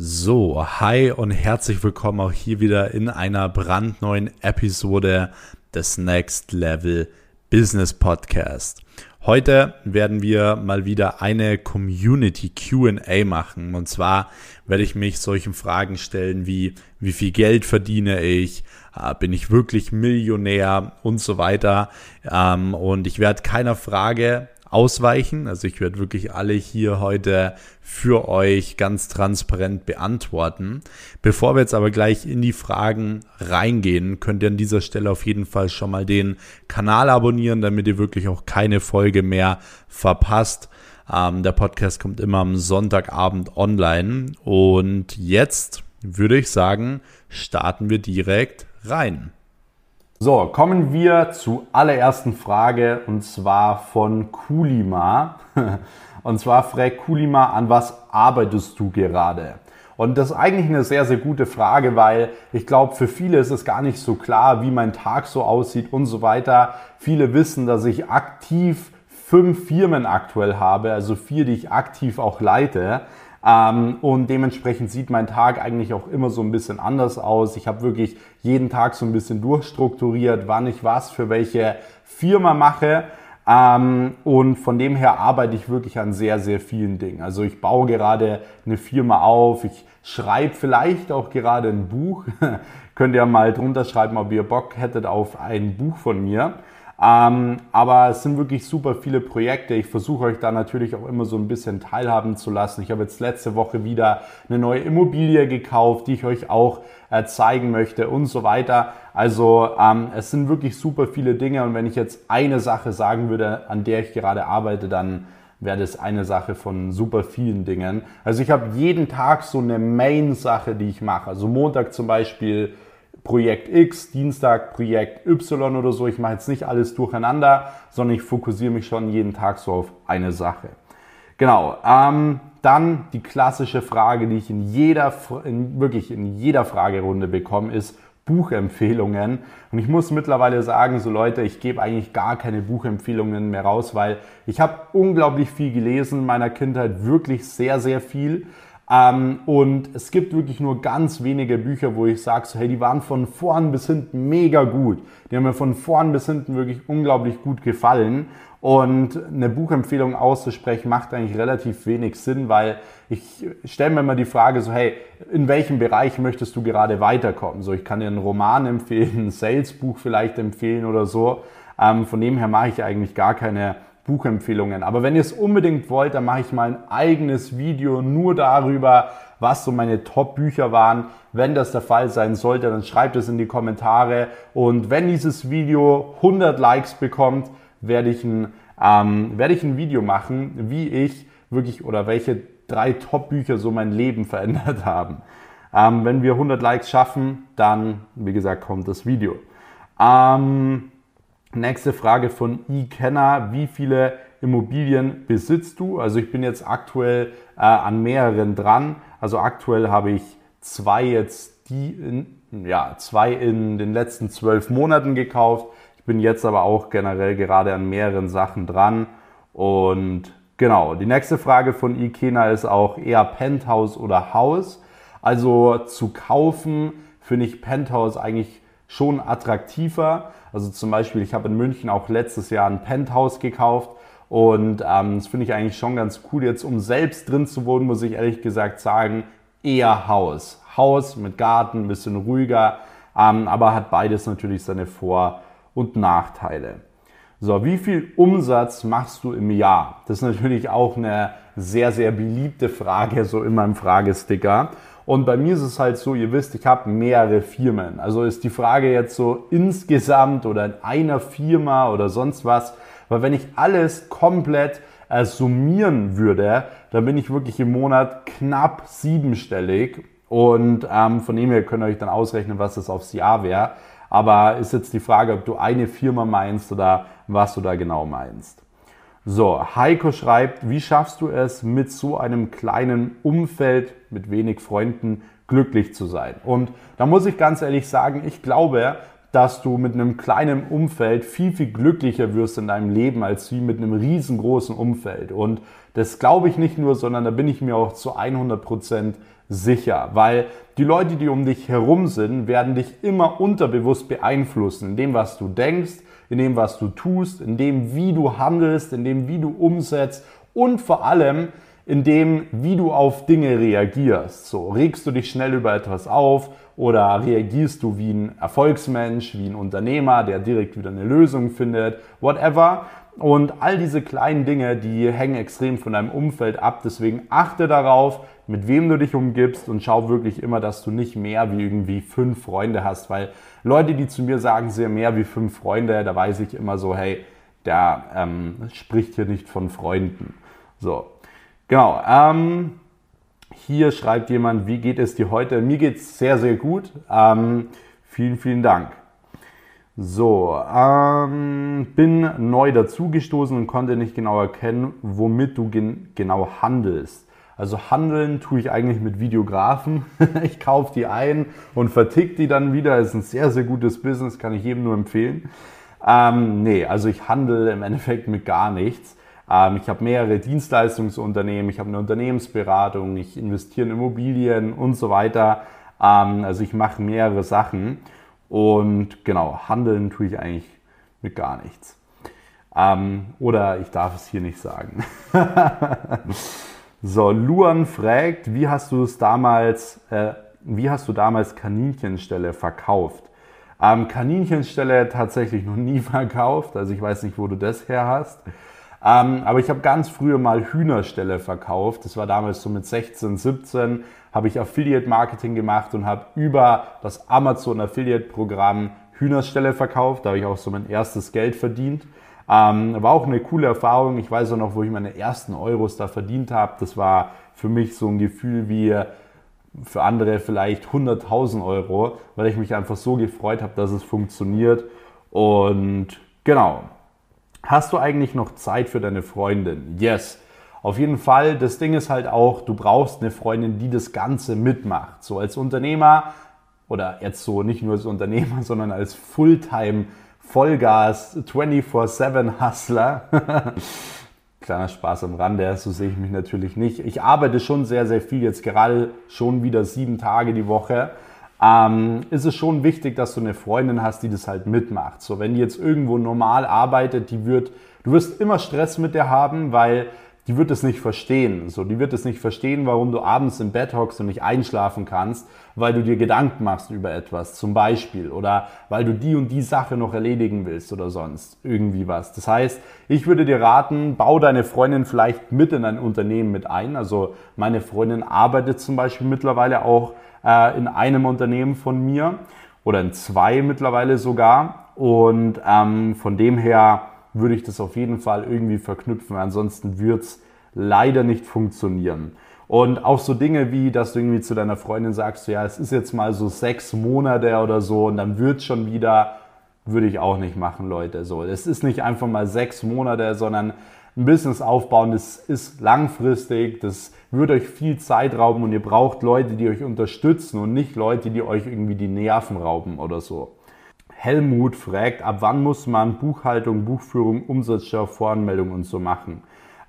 So, hi und herzlich willkommen auch hier wieder in einer brandneuen Episode des Next Level Business Podcast. Heute werden wir mal wieder eine Community QA machen. Und zwar werde ich mich solchen Fragen stellen wie, wie viel Geld verdiene ich? Äh, bin ich wirklich Millionär und so weiter? Ähm, und ich werde keiner Frage ausweichen. Also ich werde wirklich alle hier heute für euch ganz transparent beantworten. Bevor wir jetzt aber gleich in die Fragen reingehen, könnt ihr an dieser Stelle auf jeden Fall schon mal den Kanal abonnieren, damit ihr wirklich auch keine Folge mehr verpasst. Ähm, der Podcast kommt immer am Sonntagabend online. Und jetzt würde ich sagen, starten wir direkt rein. So, kommen wir zur allerersten Frage und zwar von Kulima. Und zwar fragt Kulima, an was arbeitest du gerade? Und das ist eigentlich eine sehr, sehr gute Frage, weil ich glaube, für viele ist es gar nicht so klar, wie mein Tag so aussieht und so weiter. Viele wissen, dass ich aktiv fünf Firmen aktuell habe, also vier, die ich aktiv auch leite. Ähm, und dementsprechend sieht mein Tag eigentlich auch immer so ein bisschen anders aus. Ich habe wirklich jeden Tag so ein bisschen durchstrukturiert, wann ich was für welche Firma mache. Ähm, und von dem her arbeite ich wirklich an sehr, sehr vielen Dingen. Also ich baue gerade eine Firma auf, ich schreibe vielleicht auch gerade ein Buch. Könnt ihr mal drunter schreiben, ob ihr Bock hättet auf ein Buch von mir. Ähm, aber es sind wirklich super viele Projekte. Ich versuche euch da natürlich auch immer so ein bisschen teilhaben zu lassen. Ich habe jetzt letzte Woche wieder eine neue Immobilie gekauft, die ich euch auch äh, zeigen möchte und so weiter. Also ähm, es sind wirklich super viele Dinge und wenn ich jetzt eine Sache sagen würde, an der ich gerade arbeite, dann wäre das eine Sache von super vielen Dingen. Also ich habe jeden Tag so eine Main-Sache, die ich mache. Also Montag zum Beispiel Projekt X, Dienstag Projekt Y oder so. Ich mache jetzt nicht alles durcheinander, sondern ich fokussiere mich schon jeden Tag so auf eine Sache. Genau. Ähm, dann die klassische Frage, die ich in jeder, in, wirklich in jeder Fragerunde bekomme, ist Buchempfehlungen. Und ich muss mittlerweile sagen, so Leute, ich gebe eigentlich gar keine Buchempfehlungen mehr raus, weil ich habe unglaublich viel gelesen in meiner Kindheit, wirklich sehr, sehr viel. Ähm, und es gibt wirklich nur ganz wenige Bücher, wo ich sage, so, hey, die waren von vorn bis hinten mega gut. Die haben mir von vorn bis hinten wirklich unglaublich gut gefallen. Und eine Buchempfehlung auszusprechen macht eigentlich relativ wenig Sinn, weil ich stelle mir immer die Frage so, hey, in welchem Bereich möchtest du gerade weiterkommen? So, ich kann dir einen Roman empfehlen, ein Salesbuch vielleicht empfehlen oder so. Ähm, von dem her mache ich eigentlich gar keine Buchempfehlungen. Aber wenn ihr es unbedingt wollt, dann mache ich mal ein eigenes Video nur darüber, was so meine Top-Bücher waren. Wenn das der Fall sein sollte, dann schreibt es in die Kommentare. Und wenn dieses Video 100 Likes bekommt, werde ich ein, ähm, werde ich ein Video machen, wie ich wirklich oder welche drei Top-Bücher so mein Leben verändert haben. Ähm, wenn wir 100 Likes schaffen, dann, wie gesagt, kommt das Video. Ähm, Nächste Frage von eKenner. Wie viele Immobilien besitzt du? Also ich bin jetzt aktuell äh, an mehreren dran. Also aktuell habe ich zwei jetzt, die in, ja, zwei in den letzten zwölf Monaten gekauft. Ich bin jetzt aber auch generell gerade an mehreren Sachen dran. Und genau, die nächste Frage von eKenner ist auch eher Penthouse oder Haus. Also zu kaufen finde ich Penthouse eigentlich schon attraktiver. Also zum Beispiel, ich habe in München auch letztes Jahr ein Penthouse gekauft und ähm, das finde ich eigentlich schon ganz cool. Jetzt, um selbst drin zu wohnen, muss ich ehrlich gesagt sagen, eher Haus. Haus mit Garten, ein bisschen ruhiger, ähm, aber hat beides natürlich seine Vor- und Nachteile. So, wie viel Umsatz machst du im Jahr? Das ist natürlich auch eine sehr, sehr beliebte Frage, so in meinem Fragesticker. Und bei mir ist es halt so, ihr wisst, ich habe mehrere Firmen. Also ist die Frage jetzt so insgesamt oder in einer Firma oder sonst was. Weil wenn ich alles komplett äh, summieren würde, dann bin ich wirklich im Monat knapp siebenstellig. Und ähm, von dem her könnt ihr euch dann ausrechnen, was das aufs Jahr wäre. Aber ist jetzt die Frage, ob du eine Firma meinst oder was du da genau meinst. So, Heiko schreibt, wie schaffst du es, mit so einem kleinen Umfeld, mit wenig Freunden, glücklich zu sein? Und da muss ich ganz ehrlich sagen, ich glaube, dass du mit einem kleinen Umfeld viel, viel glücklicher wirst in deinem Leben als wie mit einem riesengroßen Umfeld. Und das glaube ich nicht nur, sondern da bin ich mir auch zu 100 Prozent sicher, weil die Leute, die um dich herum sind, werden dich immer unterbewusst beeinflussen in dem, was du denkst, in dem, was du tust, in dem, wie du handelst, in dem, wie du umsetzt und vor allem in dem, wie du auf Dinge reagierst. So, regst du dich schnell über etwas auf oder reagierst du wie ein Erfolgsmensch, wie ein Unternehmer, der direkt wieder eine Lösung findet, whatever. Und all diese kleinen Dinge, die hängen extrem von deinem Umfeld ab. Deswegen achte darauf, mit wem du dich umgibst und schau wirklich immer, dass du nicht mehr wie irgendwie fünf Freunde hast, weil Leute, die zu mir sagen, sehr mehr wie fünf Freunde, da weiß ich immer so, hey, der ähm, spricht hier nicht von Freunden. So, genau. Ähm, hier schreibt jemand, wie geht es dir heute? Mir geht es sehr, sehr gut. Ähm, vielen, vielen Dank. So, ähm, bin neu dazugestoßen und konnte nicht genau erkennen, womit du gen genau handelst. Also handeln tue ich eigentlich mit Videografen. ich kaufe die ein und vertick die dann wieder. Ist ein sehr, sehr gutes Business, kann ich jedem nur empfehlen. Ähm, nee, also ich handle im Endeffekt mit gar nichts. Ähm, ich habe mehrere Dienstleistungsunternehmen, ich habe eine Unternehmensberatung, ich investiere in Immobilien und so weiter. Ähm, also ich mache mehrere Sachen. Und genau, handeln tue ich eigentlich mit gar nichts. Ähm, oder ich darf es hier nicht sagen. so, Luan fragt, wie hast du es damals, äh, wie hast du damals Kaninchenstelle verkauft? Ähm, Kaninchenstelle tatsächlich noch nie verkauft, also ich weiß nicht, wo du das her hast. Ähm, aber ich habe ganz früher mal Hühnerstelle verkauft. Das war damals so mit 16, 17 habe ich Affiliate Marketing gemacht und habe über das Amazon Affiliate Programm Hühnerstelle verkauft. Da habe ich auch so mein erstes Geld verdient. Ähm, war auch eine coole Erfahrung. Ich weiß auch noch, wo ich meine ersten Euros da verdient habe. Das war für mich so ein Gefühl wie für andere vielleicht 100.000 Euro, weil ich mich einfach so gefreut habe, dass es funktioniert. Und genau. Hast du eigentlich noch Zeit für deine Freundin? Yes. Auf jeden Fall, das Ding ist halt auch, du brauchst eine Freundin, die das Ganze mitmacht. So als Unternehmer oder jetzt so nicht nur als Unternehmer, sondern als Fulltime Vollgas 24/7 Hustler. Kleiner Spaß am Rande, so sehe ich mich natürlich nicht. Ich arbeite schon sehr, sehr viel, jetzt gerade schon wieder sieben Tage die Woche. Ähm, ist es schon wichtig, dass du eine Freundin hast, die das halt mitmacht. So, wenn die jetzt irgendwo normal arbeitet, die wird, du wirst immer Stress mit der haben, weil die wird es nicht verstehen. So, die wird es nicht verstehen, warum du abends im Bett hockst und nicht einschlafen kannst, weil du dir Gedanken machst über etwas, zum Beispiel, oder weil du die und die Sache noch erledigen willst oder sonst irgendwie was. Das heißt, ich würde dir raten, bau deine Freundin vielleicht mit in ein Unternehmen mit ein. Also meine Freundin arbeitet zum Beispiel mittlerweile auch äh, in einem Unternehmen von mir oder in zwei mittlerweile sogar. Und ähm, von dem her würde ich das auf jeden Fall irgendwie verknüpfen. Ansonsten wird es leider nicht funktionieren. Und auch so Dinge wie, dass du irgendwie zu deiner Freundin sagst, ja, es ist jetzt mal so sechs Monate oder so und dann wird schon wieder, würde ich auch nicht machen, Leute. So, es ist nicht einfach mal sechs Monate, sondern ein Business aufbauen, das ist langfristig, das wird euch viel Zeit rauben und ihr braucht Leute, die euch unterstützen und nicht Leute, die euch irgendwie die Nerven rauben oder so. Helmut fragt, ab wann muss man Buchhaltung, Buchführung, Umsatzsteuer, Voranmeldung und so machen?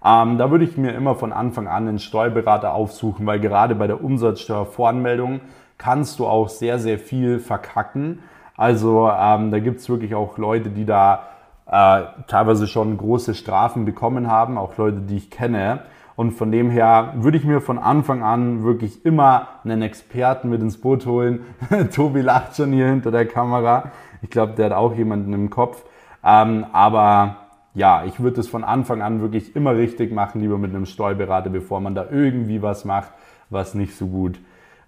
Ähm, da würde ich mir immer von Anfang an einen Steuerberater aufsuchen, weil gerade bei der Umsatzsteuervoranmeldung kannst du auch sehr, sehr viel verkacken. Also ähm, da gibt es wirklich auch Leute, die da äh, teilweise schon große Strafen bekommen haben, auch Leute, die ich kenne. Und von dem her würde ich mir von Anfang an wirklich immer einen Experten mit ins Boot holen. Tobi lacht schon hier hinter der Kamera. Ich glaube, der hat auch jemanden im Kopf. Ähm, aber ja, ich würde es von Anfang an wirklich immer richtig machen, lieber mit einem Steuerberater, bevor man da irgendwie was macht, was nicht so gut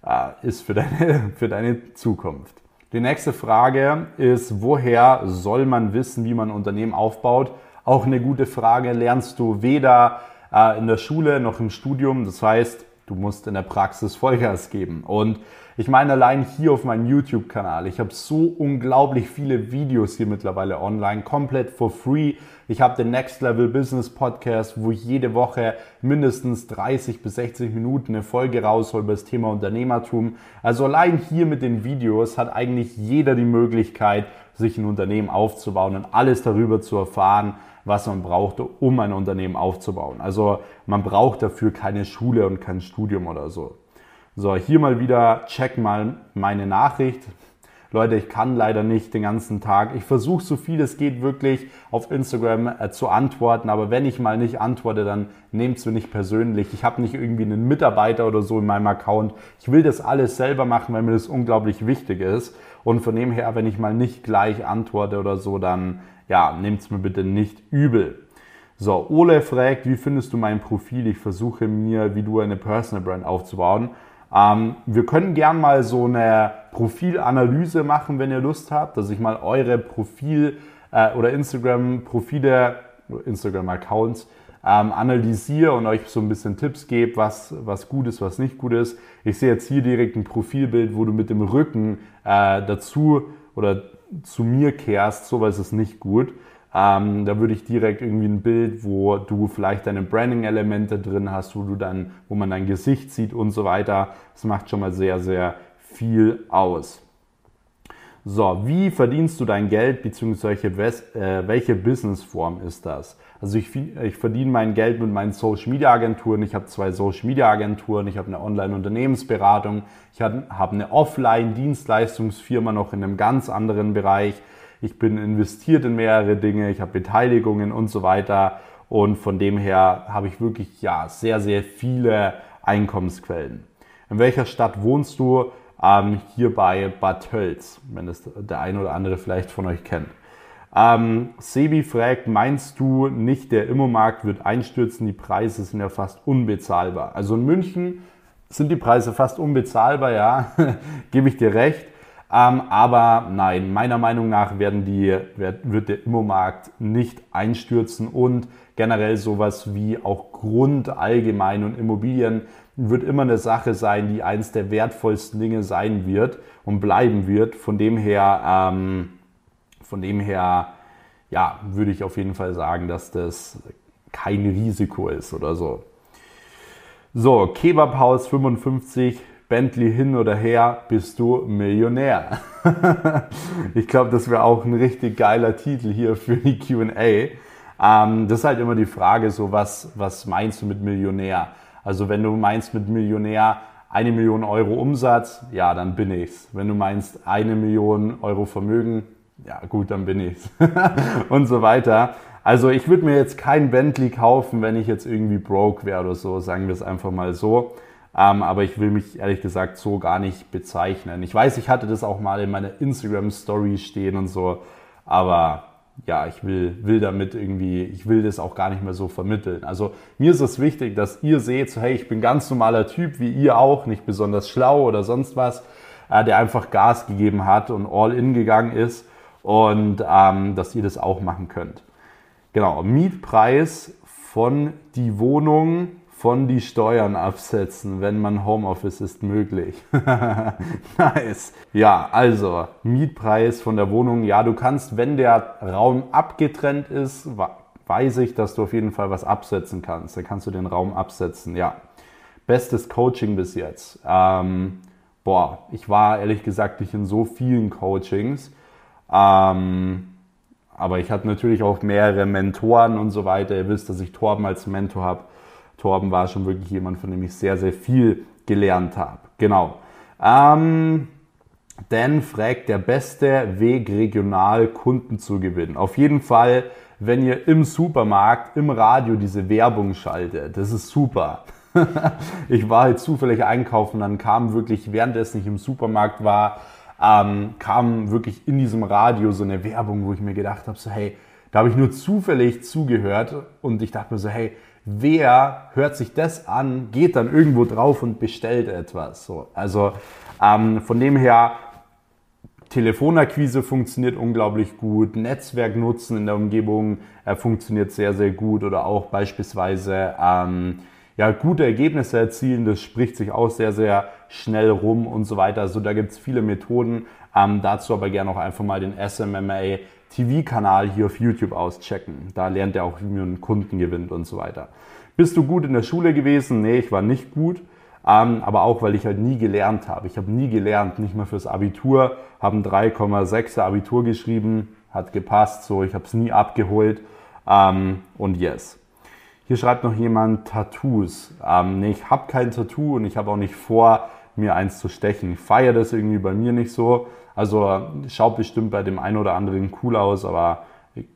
äh, ist für deine, für deine Zukunft. Die nächste Frage ist, woher soll man wissen, wie man ein Unternehmen aufbaut? Auch eine gute Frage. Lernst du weder äh, in der Schule noch im Studium. Das heißt, du musst in der Praxis Vollgas geben. Und ich meine, allein hier auf meinem YouTube-Kanal, ich habe so unglaublich viele Videos hier mittlerweile online, komplett for free. Ich habe den Next Level Business Podcast, wo ich jede Woche mindestens 30 bis 60 Minuten eine Folge raushole über das Thema Unternehmertum. Also allein hier mit den Videos hat eigentlich jeder die Möglichkeit, sich ein Unternehmen aufzubauen und alles darüber zu erfahren, was man braucht, um ein Unternehmen aufzubauen. Also man braucht dafür keine Schule und kein Studium oder so. So, hier mal wieder, check mal meine Nachricht. Leute, ich kann leider nicht den ganzen Tag. Ich versuche so viel es geht wirklich auf Instagram äh, zu antworten, aber wenn ich mal nicht antworte, dann nehmt es mir nicht persönlich. Ich habe nicht irgendwie einen Mitarbeiter oder so in meinem Account. Ich will das alles selber machen, weil mir das unglaublich wichtig ist. Und von dem her, wenn ich mal nicht gleich antworte oder so, dann ja, nehmt es mir bitte nicht übel. So, Ole fragt, wie findest du mein Profil? Ich versuche mir, wie du eine Personal Brand aufzubauen. Ähm, wir können gern mal so eine Profilanalyse machen, wenn ihr Lust habt, dass ich mal eure Profil- äh, oder Instagram-Profile, Instagram-Accounts ähm, analysiere und euch so ein bisschen Tipps gebe, was, was gut ist, was nicht gut ist. Ich sehe jetzt hier direkt ein Profilbild, wo du mit dem Rücken äh, dazu oder zu mir kehrst, sowas ist nicht gut. Ähm, da würde ich direkt irgendwie ein Bild, wo du vielleicht deine Branding-Elemente drin hast, wo du dann, wo man dein Gesicht sieht und so weiter. Das macht schon mal sehr, sehr viel aus. So, wie verdienst du dein Geld, beziehungsweise äh, welche Businessform ist das? Also ich, ich verdiene mein Geld mit meinen Social Media Agenturen. Ich habe zwei Social Media Agenturen, ich habe eine Online-Unternehmensberatung, ich habe eine Offline-Dienstleistungsfirma noch in einem ganz anderen Bereich ich bin investiert in mehrere Dinge, ich habe Beteiligungen und so weiter. Und von dem her habe ich wirklich ja sehr, sehr viele Einkommensquellen. In welcher Stadt wohnst du? Ähm, hier bei Bad Tölz, wenn das der eine oder andere vielleicht von euch kennt. Ähm, Sebi fragt, meinst du nicht, der Immomarkt wird einstürzen? Die Preise sind ja fast unbezahlbar. Also in München sind die Preise fast unbezahlbar, ja, gebe ich dir recht. Ähm, aber nein, meiner Meinung nach werden die, wird der Immomarkt nicht einstürzen und generell sowas wie auch Grund allgemein und Immobilien wird immer eine Sache sein, die eines der wertvollsten Dinge sein wird und bleiben wird. Von dem her, ähm, von dem her, ja, würde ich auf jeden Fall sagen, dass das kein Risiko ist oder so. So, Kebabhaus 55 Bentley hin oder her, bist du Millionär. ich glaube, das wäre auch ein richtig geiler Titel hier für die QA. Ähm, das ist halt immer die Frage, so was, was meinst du mit Millionär? Also wenn du meinst mit Millionär eine Million Euro Umsatz, ja, dann bin ich's. Wenn du meinst eine Million Euro Vermögen, ja gut, dann bin ich's. und so weiter. Also ich würde mir jetzt kein Bentley kaufen, wenn ich jetzt irgendwie broke wäre oder so, sagen wir es einfach mal so. Ähm, aber ich will mich ehrlich gesagt so gar nicht bezeichnen. Ich weiß, ich hatte das auch mal in meiner Instagram-Story stehen und so, aber ja, ich will, will damit irgendwie, ich will das auch gar nicht mehr so vermitteln. Also mir ist es wichtig, dass ihr seht, so hey, ich bin ganz normaler Typ, wie ihr auch, nicht besonders schlau oder sonst was, äh, der einfach Gas gegeben hat und all in gegangen ist und ähm, dass ihr das auch machen könnt. Genau, Mietpreis von die Wohnung von die Steuern absetzen, wenn man Homeoffice ist möglich. nice. Ja, also Mietpreis von der Wohnung. Ja, du kannst, wenn der Raum abgetrennt ist, weiß ich, dass du auf jeden Fall was absetzen kannst. Dann kannst du den Raum absetzen. Ja. Bestes Coaching bis jetzt. Ähm, boah, ich war ehrlich gesagt nicht in so vielen Coachings. Ähm, aber ich hatte natürlich auch mehrere Mentoren und so weiter. Ihr wisst, dass ich Torben als Mentor habe. Torben war schon wirklich jemand, von dem ich sehr, sehr viel gelernt habe. Genau. Ähm, Dan fragt, der beste Weg, regional Kunden zu gewinnen. Auf jeden Fall, wenn ihr im Supermarkt, im Radio diese Werbung schaltet. Das ist super. ich war halt zufällig einkaufen, dann kam wirklich, währenddessen ich im Supermarkt war, ähm, kam wirklich in diesem Radio so eine Werbung, wo ich mir gedacht habe, so hey, da habe ich nur zufällig zugehört und ich dachte mir so, hey, wer hört sich das an, geht dann irgendwo drauf und bestellt etwas. So, also ähm, von dem her, Telefonakquise funktioniert unglaublich gut, Netzwerk nutzen in der Umgebung äh, funktioniert sehr, sehr gut oder auch beispielsweise ähm, ja, gute Ergebnisse erzielen, das spricht sich auch sehr, sehr schnell rum und so weiter. Also da gibt es viele Methoden. Ähm, dazu aber gerne auch einfach mal den SMMA TV-Kanal hier auf YouTube auschecken. Da lernt er auch, wie man Kunden gewinnt und so weiter. Bist du gut in der Schule gewesen? Nee, ich war nicht gut. Ähm, aber auch, weil ich halt nie gelernt habe. Ich habe nie gelernt, nicht mal fürs Abitur, habe ein 3,6er Abitur geschrieben, hat gepasst, so, ich habe es nie abgeholt ähm, und yes. Hier schreibt noch jemand Tattoos. Ähm, nee, ich habe kein Tattoo und ich habe auch nicht vor, mir eins zu stechen. Ich feiere das irgendwie bei mir nicht so. Also schaut bestimmt bei dem einen oder anderen cool aus, aber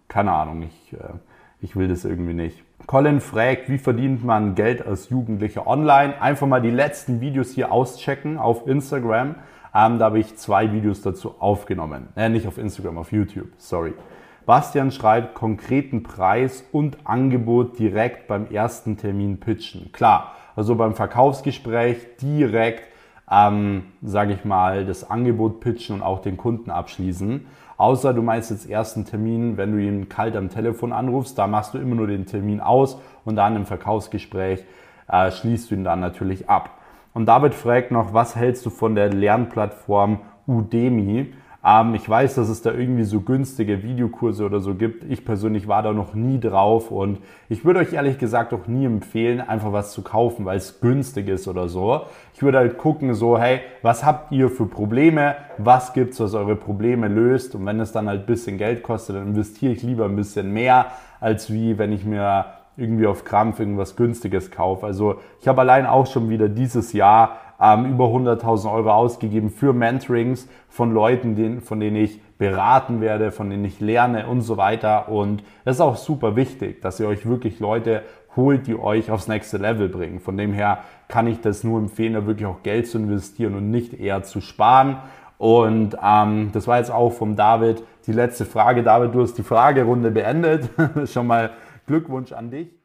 keine Ahnung, ich, äh, ich will das irgendwie nicht. Colin fragt, wie verdient man Geld als Jugendlicher online? Einfach mal die letzten Videos hier auschecken auf Instagram. Ähm, da habe ich zwei Videos dazu aufgenommen. Äh, nicht auf Instagram, auf YouTube, sorry. Bastian schreibt, konkreten Preis und Angebot direkt beim ersten Termin pitchen. Klar, also beim Verkaufsgespräch direkt, ähm, sage ich mal, das Angebot pitchen und auch den Kunden abschließen. Außer du meinst jetzt ersten Termin, wenn du ihn kalt am Telefon anrufst, da machst du immer nur den Termin aus und dann im Verkaufsgespräch äh, schließt du ihn dann natürlich ab. Und David fragt noch, was hältst du von der Lernplattform Udemy? Ähm, ich weiß, dass es da irgendwie so günstige Videokurse oder so gibt. Ich persönlich war da noch nie drauf und ich würde euch ehrlich gesagt auch nie empfehlen, einfach was zu kaufen, weil es günstig ist oder so. Ich würde halt gucken, so, hey, was habt ihr für Probleme? Was gibt's, was eure Probleme löst? Und wenn es dann halt ein bisschen Geld kostet, dann investiere ich lieber ein bisschen mehr, als wie wenn ich mir irgendwie auf Krampf irgendwas Günstiges kaufe. Also ich habe allein auch schon wieder dieses Jahr ähm, über 100.000 Euro ausgegeben für Mentorings von Leuten, denen, von denen ich beraten werde, von denen ich lerne und so weiter. Und das ist auch super wichtig, dass ihr euch wirklich Leute holt, die euch aufs nächste Level bringen. Von dem her kann ich das nur empfehlen, da wirklich auch Geld zu investieren und nicht eher zu sparen. Und ähm, das war jetzt auch vom David die letzte Frage. David, du hast die Fragerunde beendet. Schon mal Glückwunsch an dich.